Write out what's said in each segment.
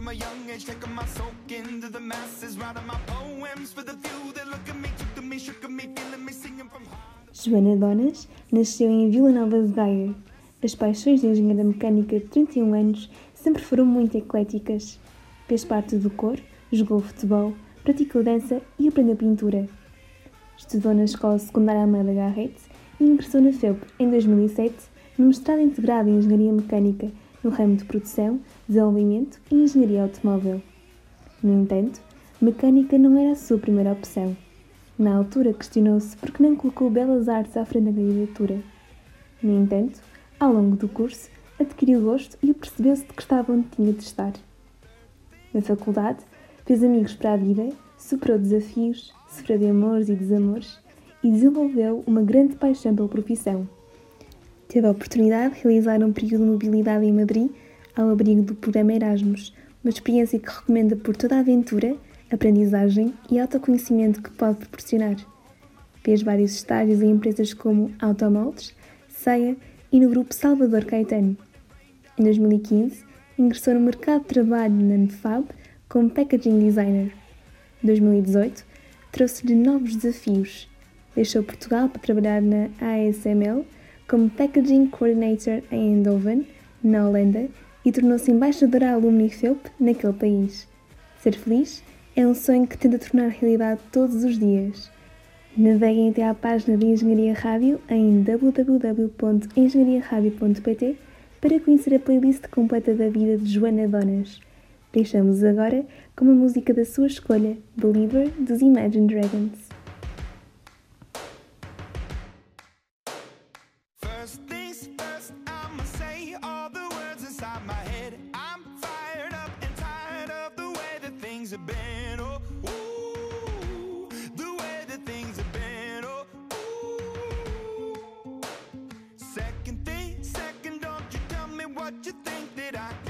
from a young age, taking my soak into the masses, writing my poems for the few that look at me, took me, shook me, feeling me, singing from Joana Donas nasceu em Vila Nova de Gaia. As paixões de engenheira mecânica de 31 anos sempre foram muito ecléticas. Fez parte do cor, jogou futebol, praticou dança e aprendeu pintura. Estudou na Escola Secundária Amélia Garrett e ingressou na FEUP em 2007 no mestrado integrado em Engenharia Mecânica no ramo de produção, desenvolvimento e engenharia automóvel. No entanto, mecânica não era a sua primeira opção. Na altura questionou-se por que não colocou belas artes à frente da candidatura. No entanto, ao longo do curso, adquiriu gosto e percebeu-se de que estava onde tinha de estar. Na faculdade, fez amigos para a vida, superou desafios, sofreu de amores e desamores e desenvolveu uma grande paixão pela profissão. Teve a oportunidade de realizar um período de mobilidade em Madrid, ao abrigo do programa Erasmus, uma experiência que recomenda por toda a aventura, aprendizagem e autoconhecimento que pode proporcionar. Fez vários estágios em empresas como Automoldes, Ceia e no grupo Salvador Caetano. Em 2015, ingressou no mercado de trabalho na Nefab como Packaging Designer. Em 2018, trouxe-lhe novos desafios. Deixou Portugal para trabalhar na ASML como Packaging Coordinator em Eindhoven, na Holanda, e tornou-se embaixadora alumni FEUP naquele país. Ser feliz é um sonho que tenta tornar realidade todos os dias. Naveguem até à página de Engenharia Rádio em www.engenhariaradio.pt para conhecer a playlist completa da vida de Joana Donas. Deixamos agora com uma música da sua escolha, Believer, dos Imagine Dragons. things have been. Oh, ooh, the way that things have been. Oh, ooh. Second thing, second, don't you tell me what you think that I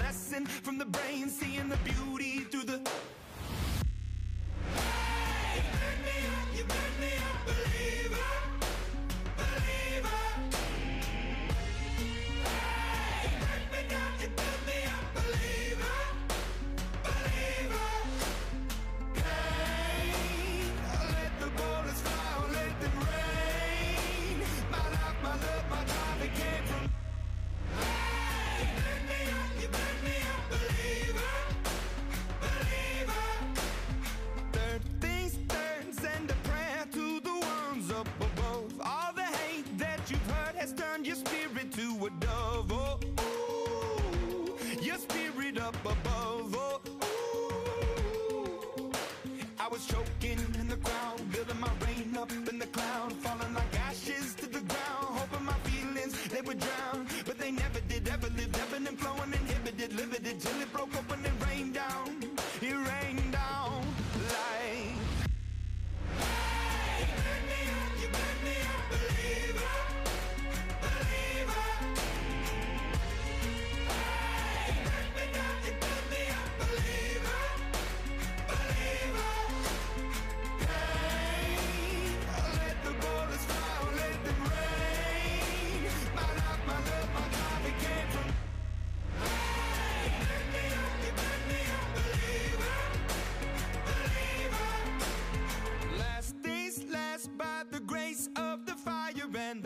up above. Oh, ooh, I was choked.